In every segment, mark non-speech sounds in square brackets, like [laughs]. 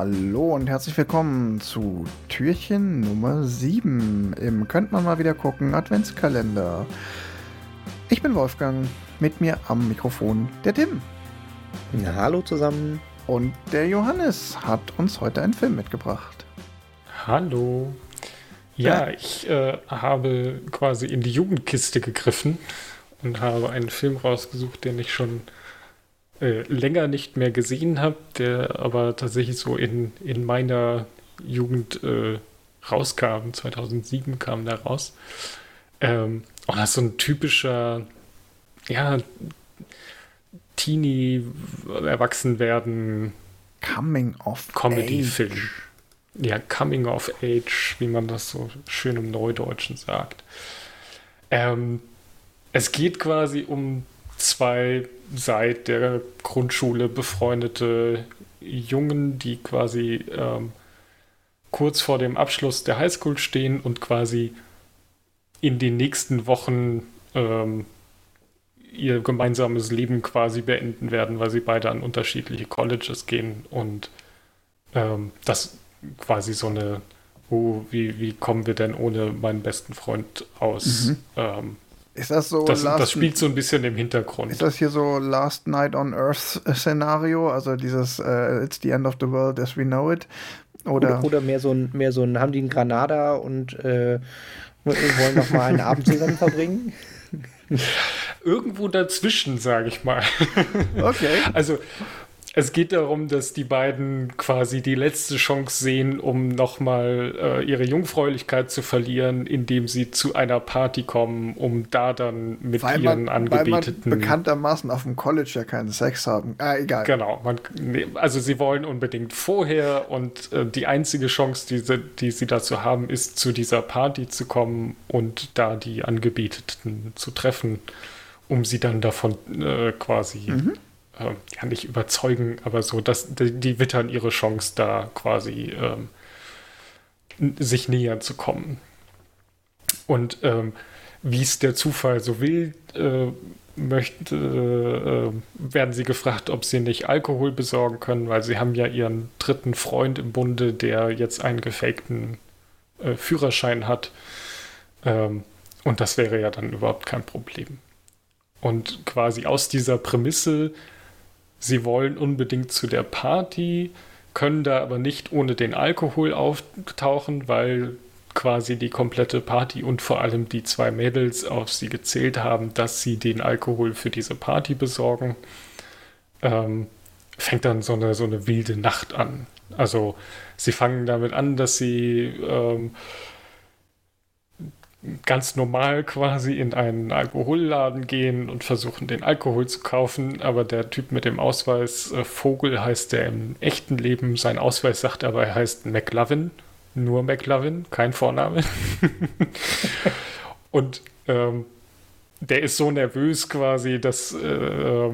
Hallo und herzlich willkommen zu Türchen Nummer 7 im Könnt man mal wieder gucken Adventskalender. Ich bin Wolfgang, mit mir am Mikrofon der Tim. Na, hallo zusammen. Und der Johannes hat uns heute einen Film mitgebracht. Hallo. Ja, ich äh, habe quasi in die Jugendkiste gegriffen und habe einen Film rausgesucht, den ich schon äh, länger nicht mehr gesehen habe, der aber tatsächlich so in, in meiner Jugend äh, rauskam. 2007 kam der raus. Ähm, und das ist so ein typischer, ja, Teenie, Erwachsenwerden, Coming of Comedy-Film. Ja, Coming of Age, wie man das so schön im Neudeutschen sagt. Ähm, es geht quasi um zwei seit der Grundschule befreundete Jungen, die quasi ähm, kurz vor dem Abschluss der Highschool stehen und quasi in den nächsten Wochen ähm, ihr gemeinsames Leben quasi beenden werden, weil sie beide an unterschiedliche Colleges gehen und ähm, das quasi so eine, oh, wie, wie kommen wir denn ohne meinen besten Freund aus? Mhm. Ähm, ist das so? Das, das, spielt so ein bisschen im Hintergrund. Ist das hier so Last Night on Earth Szenario? Also dieses uh, It's the end of the world as we know it? Oder, oder, oder mehr so ein, mehr so ein, haben die einen Granada und äh, wollen noch mal einen Abend zusammen [laughs] verbringen? Irgendwo dazwischen, sage ich mal. Okay. Also es geht darum, dass die beiden quasi die letzte Chance sehen, um nochmal äh, ihre Jungfräulichkeit zu verlieren, indem sie zu einer Party kommen, um da dann mit weil ihren man, Angebeteten. Weil man bekanntermaßen auf dem College ja keinen Sex haben. Ah, egal. Genau. Man, also sie wollen unbedingt vorher und äh, die einzige Chance, die sie, die sie dazu haben, ist, zu dieser Party zu kommen und da die Angebeteten zu treffen, um sie dann davon äh, quasi. Mhm äh, ja nicht überzeugen, aber so, dass die, die wittern ihre Chance, da quasi ähm, sich näher zu kommen. Und ähm, wie es der Zufall so will, äh, möchte, äh, werden sie gefragt, ob sie nicht Alkohol besorgen können, weil sie haben ja ihren dritten Freund im Bunde, der jetzt einen gefakten äh, Führerschein hat. Ähm, und das wäre ja dann überhaupt kein Problem. Und quasi aus dieser Prämisse sie wollen unbedingt zu der Party, können da aber nicht ohne den Alkohol auftauchen, weil quasi die komplette Party und vor allem die zwei Mädels auf sie gezählt haben, dass sie den Alkohol für diese Party besorgen. Ähm, fängt dann so eine, so eine wilde Nacht an. Also sie fangen damit an, dass sie ähm, ganz normal quasi in einen Alkoholladen gehen und versuchen, den Alkohol zu kaufen. Aber der Typ mit dem Ausweis, äh, Vogel heißt der im echten Leben. Sein Ausweis sagt aber, er heißt McLovin. Nur McLovin, kein Vorname. [laughs] und ähm, der ist so nervös quasi, dass äh,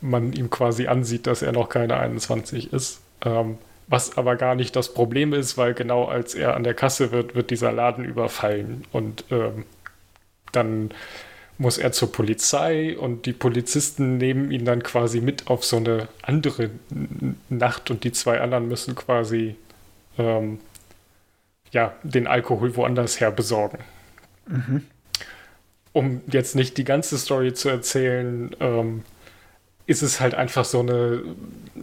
man ihm quasi ansieht, dass er noch keine 21 ist. Ähm, was aber gar nicht das Problem ist, weil genau als er an der Kasse wird, wird dieser Laden überfallen. Und ähm, dann muss er zur Polizei und die Polizisten nehmen ihn dann quasi mit auf so eine andere Nacht und die zwei anderen müssen quasi ähm, ja, den Alkohol woanders her besorgen. Mhm. Um jetzt nicht die ganze Story zu erzählen, ähm, ist es halt einfach so eine,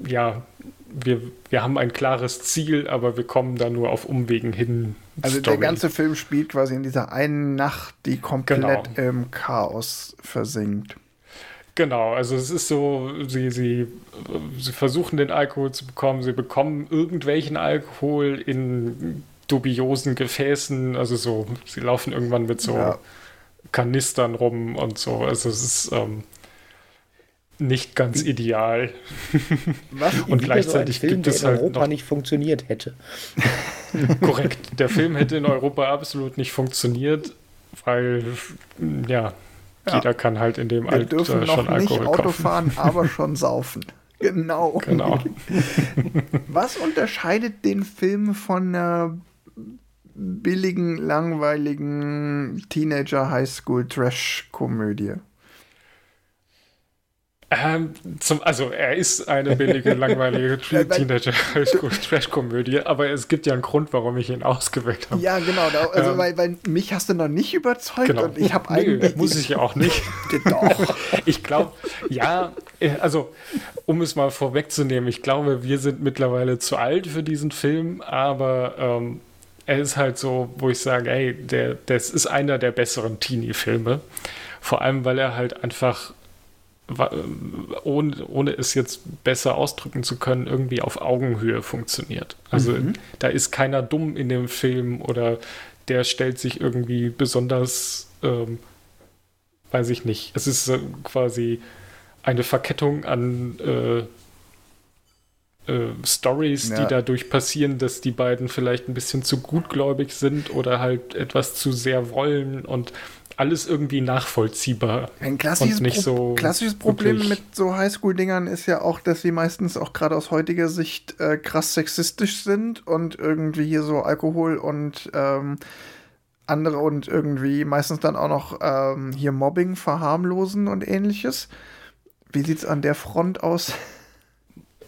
ja, wir, wir haben ein klares Ziel, aber wir kommen da nur auf Umwegen hin. Also Story. der ganze Film spielt quasi in dieser einen Nacht, die komplett genau. im Chaos versinkt. Genau, also es ist so, sie, sie, sie versuchen den Alkohol zu bekommen, sie bekommen irgendwelchen Alkohol in dubiosen Gefäßen, also so, sie laufen irgendwann mit so ja. Kanistern rum und so. Also es ist ähm, nicht ganz ideal. [laughs] Was und gleichzeitig so Film, gibt es der in halt Europa noch nicht funktioniert hätte. [laughs] Korrekt. Der Film hätte in Europa absolut nicht funktioniert, weil ja, ja. jeder kann halt in dem Wir Alter dürfen noch schon nicht Alkohol Auto kaufen. fahren, [laughs] aber schon saufen. Genau. genau. Was unterscheidet den Film von einer billigen, langweiligen Teenager Highschool Trash Komödie? Ähm, zum, also er ist eine billige, [laughs] langweilige Teenager-Trash-Komödie, aber es gibt ja einen Grund, warum ich ihn ausgewählt habe. Ja, genau. Also ähm, weil, weil mich hast du noch nicht überzeugt genau. und ich habe eigentlich... muss ich ja auch nicht. [laughs] Doch. [laughs] ich glaube, ja, äh, also um es mal vorwegzunehmen, ich glaube, wir sind mittlerweile zu alt für diesen Film, aber ähm, er ist halt so, wo ich sage, ey, der, das ist einer der besseren Teenie-Filme. Vor allem, weil er halt einfach ohne, ohne es jetzt besser ausdrücken zu können, irgendwie auf Augenhöhe funktioniert. Also mhm. da ist keiner dumm in dem Film oder der stellt sich irgendwie besonders, ähm, weiß ich nicht. Es ist äh, quasi eine Verkettung an äh, äh, Stories, ja. die dadurch passieren, dass die beiden vielleicht ein bisschen zu gutgläubig sind oder halt etwas zu sehr wollen und alles irgendwie nachvollziehbar. Ein klassisches, nicht so klassisches Problem wirklich. mit so Highschool-Dingern ist ja auch, dass sie meistens auch gerade aus heutiger Sicht äh, krass sexistisch sind und irgendwie hier so Alkohol und ähm, andere und irgendwie meistens dann auch noch ähm, hier Mobbing verharmlosen und ähnliches. Wie sieht es an der Front aus?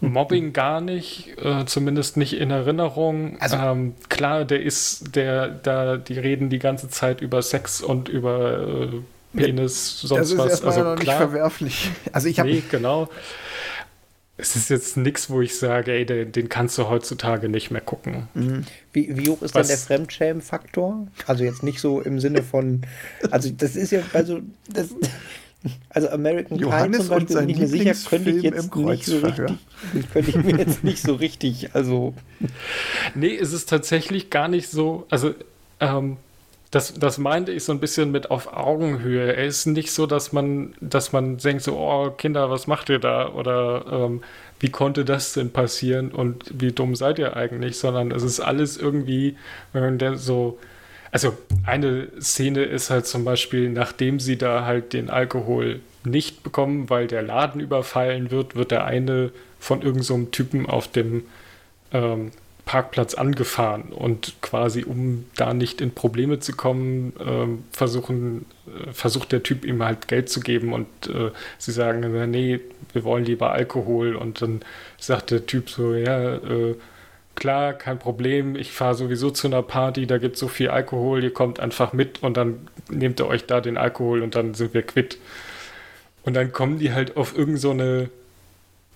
Mobbing gar nicht, äh, zumindest nicht in Erinnerung. Also, ähm, klar, der ist, der, da, die reden die ganze Zeit über Sex und über äh, Penis, ja, sonst das was. also ja klar, nicht verwerflich. Also ich habe. Nee, genau. Es ist jetzt nichts, wo ich sage, ey, den, den, kannst du heutzutage nicht mehr gucken. Mhm. Wie, wie, hoch ist Was? denn der Fremdschämen-Faktor? Also jetzt nicht so im Sinne von, also das ist ja, also das, also American Johannes Pie zum Beispiel bin ich mir sicher, könnte ich jetzt nicht so richtig, könnte ich mir jetzt nicht so richtig, also. [laughs] Nee, es ist tatsächlich gar nicht so, also ähm, das, das meinte ich so ein bisschen mit auf Augenhöhe. Er ist nicht so, dass man, dass man denkt so, oh Kinder, was macht ihr da? Oder ähm, wie konnte das denn passieren und wie dumm seid ihr eigentlich? Sondern es ist alles irgendwie, wenn man so also eine Szene ist halt zum Beispiel, nachdem sie da halt den Alkohol nicht bekommen, weil der Laden überfallen wird, wird der eine von irgendeinem so Typen auf dem ähm, Parkplatz angefahren und quasi, um da nicht in Probleme zu kommen, ähm, versuchen, äh, versucht der Typ ihm halt Geld zu geben und äh, sie sagen, nee, wir wollen lieber Alkohol und dann sagt der Typ so, ja, äh, klar, kein Problem, ich fahre sowieso zu einer Party, da gibt es so viel Alkohol, ihr kommt einfach mit und dann nehmt ihr euch da den Alkohol und dann sind wir quitt. Und dann kommen die halt auf irgendeine so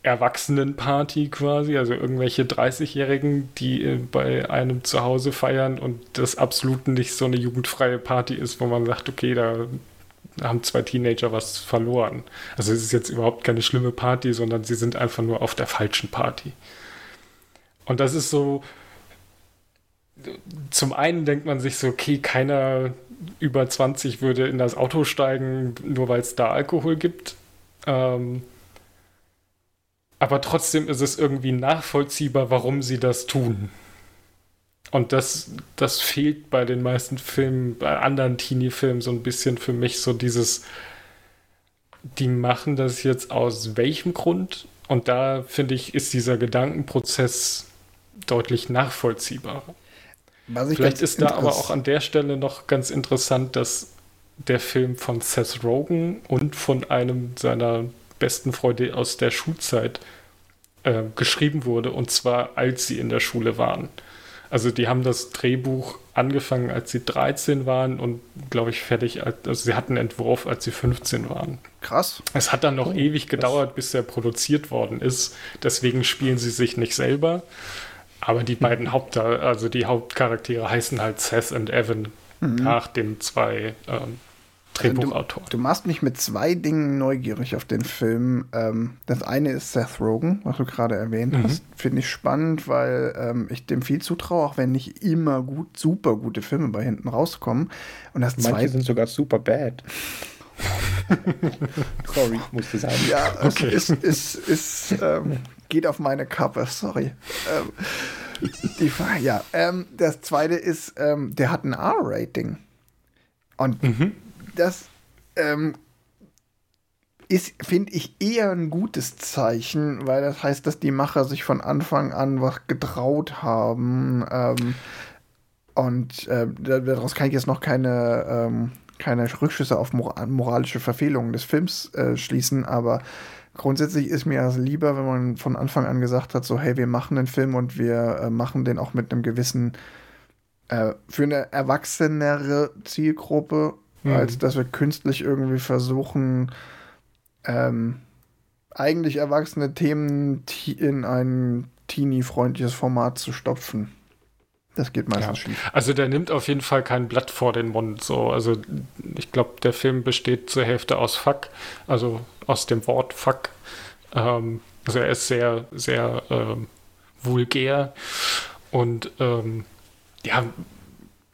Erwachsenenparty quasi, also irgendwelche 30-Jährigen, die äh, bei einem zu Hause feiern und das absolut nicht so eine jugendfreie Party ist, wo man sagt, okay, da haben zwei Teenager was verloren. Also es ist jetzt überhaupt keine schlimme Party, sondern sie sind einfach nur auf der falschen Party. Und das ist so, zum einen denkt man sich so, okay, keiner über 20 würde in das Auto steigen, nur weil es da Alkohol gibt. Ähm, aber trotzdem ist es irgendwie nachvollziehbar, warum sie das tun. Und das, das fehlt bei den meisten Filmen, bei anderen Teenie-Filmen so ein bisschen für mich so dieses, die machen das jetzt aus welchem Grund? Und da finde ich, ist dieser Gedankenprozess deutlich nachvollziehbarer. Vielleicht ist da aber auch an der Stelle noch ganz interessant, dass der Film von Seth Rogen und von einem seiner besten Freunde aus der Schulzeit äh, geschrieben wurde, und zwar als sie in der Schule waren. Also die haben das Drehbuch angefangen, als sie 13 waren und, glaube ich, fertig, also sie hatten einen Entwurf, als sie 15 waren. Krass. Es hat dann noch oh, ewig gedauert, bis er produziert worden ist. Deswegen spielen sie sich nicht selber, aber die beiden Haupt, also die Hauptcharaktere heißen halt Seth und Evan mhm. nach den zwei ähm, Drehbuchautoren. Du, du, machst mich mit zwei Dingen neugierig auf den Film. Ähm, das eine ist Seth Rogen, was du gerade erwähnt mhm. hast. Finde ich spannend, weil ähm, ich dem viel zutraue, auch wenn nicht immer gut, super gute Filme bei hinten rauskommen. Und das Manche zweite sind sogar super bad. [laughs] Sorry, musste sein. Ja, okay. es ist, ist, ist ähm, geht auf meine Kappe, sorry. Ähm, die Frage, ja. Ähm, das zweite ist, ähm, der hat ein R-Rating. Und mhm. das ähm, ist, finde ich, eher ein gutes Zeichen, weil das heißt, dass die Macher sich von Anfang an was getraut haben. Ähm, und äh, daraus kann ich jetzt noch keine, ähm, keine Rückschlüsse auf moralische Verfehlungen des Films äh, schließen, aber grundsätzlich ist mir das lieber, wenn man von Anfang an gesagt hat, so hey, wir machen den Film und wir äh, machen den auch mit einem gewissen, äh, für eine erwachsenere Zielgruppe, mhm. als dass wir künstlich irgendwie versuchen, ähm, eigentlich erwachsene Themen in ein teenie-freundliches Format zu stopfen. Das geht meistens ja. schief. Also der nimmt auf jeden Fall kein Blatt vor den Mund. So. Also ich glaube, der Film besteht zur Hälfte aus Fuck, also aus dem Wort Fuck. Ähm, also er ist sehr, sehr ähm, vulgär und ähm, ja.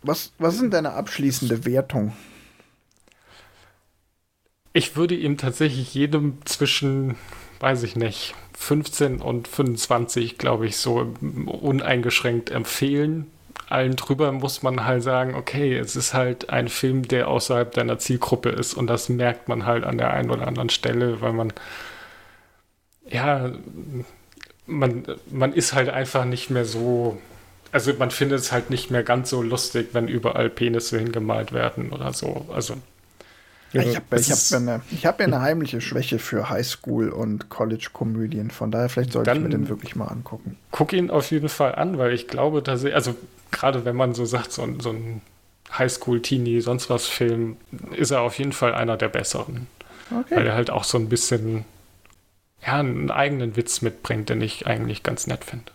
Was, was ist denn deine abschließende Wertung? Ich würde ihm tatsächlich jedem zwischen, weiß ich nicht, 15 und 25, glaube ich, so uneingeschränkt empfehlen allen drüber muss man halt sagen, okay, es ist halt ein Film, der außerhalb deiner Zielgruppe ist und das merkt man halt an der einen oder anderen Stelle, weil man ja, man, man ist halt einfach nicht mehr so, also man findet es halt nicht mehr ganz so lustig, wenn überall Penisse hingemalt werden oder so. Also ich habe ich hab eine, hab eine heimliche Schwäche für Highschool- und College-Komödien. Von daher, vielleicht sollte ich mir den wirklich mal angucken. Guck ihn auf jeden Fall an, weil ich glaube, dass ich, also gerade wenn man so sagt, so, so ein Highschool-Teenie, sonst was Film, ist er auf jeden Fall einer der besseren. Okay. Weil er halt auch so ein bisschen, ja, einen eigenen Witz mitbringt, den ich eigentlich ganz nett finde.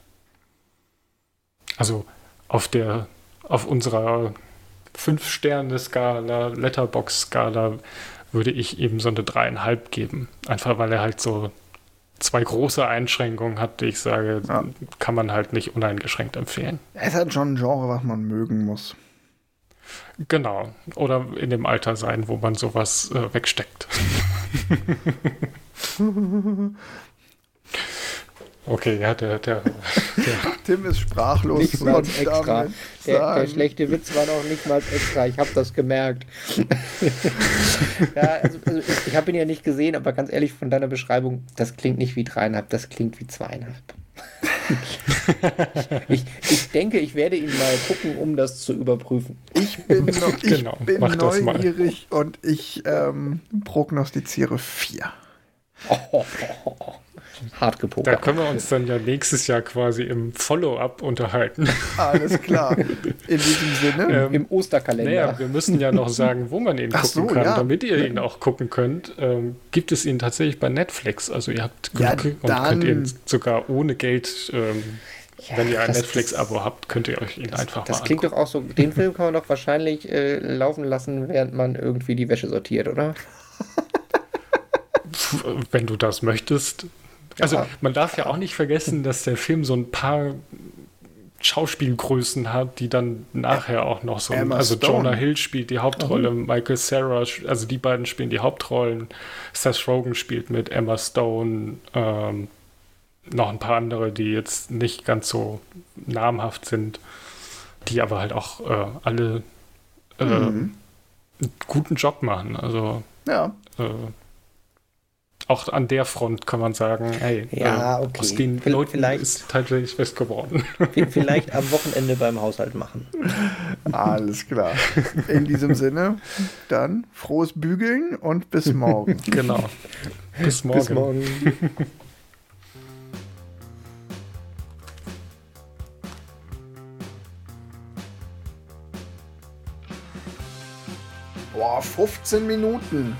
Also auf der, auf unserer Fünf-Sterne-Skala, Letterbox-Skala würde ich eben so eine dreieinhalb geben. Einfach weil er halt so zwei große Einschränkungen hat, die ich sage, ja. kann man halt nicht uneingeschränkt empfehlen. Es hat schon ein Genre, was man mögen muss. Genau. Oder in dem Alter sein, wo man sowas äh, wegsteckt. [laughs] Okay, ja, der, der, der. [laughs] Tim ist sprachlos. Nicht mal extra. Der, der, schlechte Witz war noch nicht mal extra. Ich habe das gemerkt. [laughs] ja, also, also ich, ich habe ihn ja nicht gesehen, aber ganz ehrlich, von deiner Beschreibung, das klingt nicht wie dreieinhalb, das klingt wie zweieinhalb. [laughs] ich, ich denke, ich werde ihn mal gucken, um das zu überprüfen. Ich bin, noch, ich genau, bin neugierig und ich ähm, prognostiziere vier. Oh, oh, oh, hart gepokert. Da können wir uns dann ja nächstes Jahr quasi im Follow-up unterhalten. Alles klar. [laughs] In diesem Sinne. Ähm, Im Osterkalender. Naja, wir müssen ja noch sagen, wo man ihn Ach gucken so, kann, ja. damit ihr ihn auch gucken könnt. Ähm, gibt es ihn tatsächlich bei Netflix? Also ihr habt Glück ja, und könnt ihn sogar ohne Geld ähm, ja, wenn ihr ein Netflix-Abo habt, könnt ihr euch ihn das, einfach das mal Das klingt doch auch so, den Film kann man doch wahrscheinlich äh, laufen lassen, während man irgendwie die Wäsche sortiert, oder? Wenn du das möchtest. Also man darf ja auch nicht vergessen, dass der Film so ein paar Schauspielgrößen hat, die dann nachher auch noch so. Emma also Stone. Jonah Hill spielt die Hauptrolle, mhm. Michael Sarah, also die beiden spielen die Hauptrollen. Seth Rogen spielt mit Emma Stone. Ähm, noch ein paar andere, die jetzt nicht ganz so namhaft sind, die aber halt auch äh, alle äh, mhm. einen guten Job machen. Also ja. Äh, auch an der Front kann man sagen, hey, ja, äh, okay. aus den v Leuten vielleicht, ist tatsächlich fest geworden. [laughs] Vielleicht am Wochenende beim Haushalt machen. Alles klar. In diesem Sinne, dann frohes Bügeln und bis morgen. [laughs] Genau. Bis morgen. Bis morgen. Boah, 15 Minuten.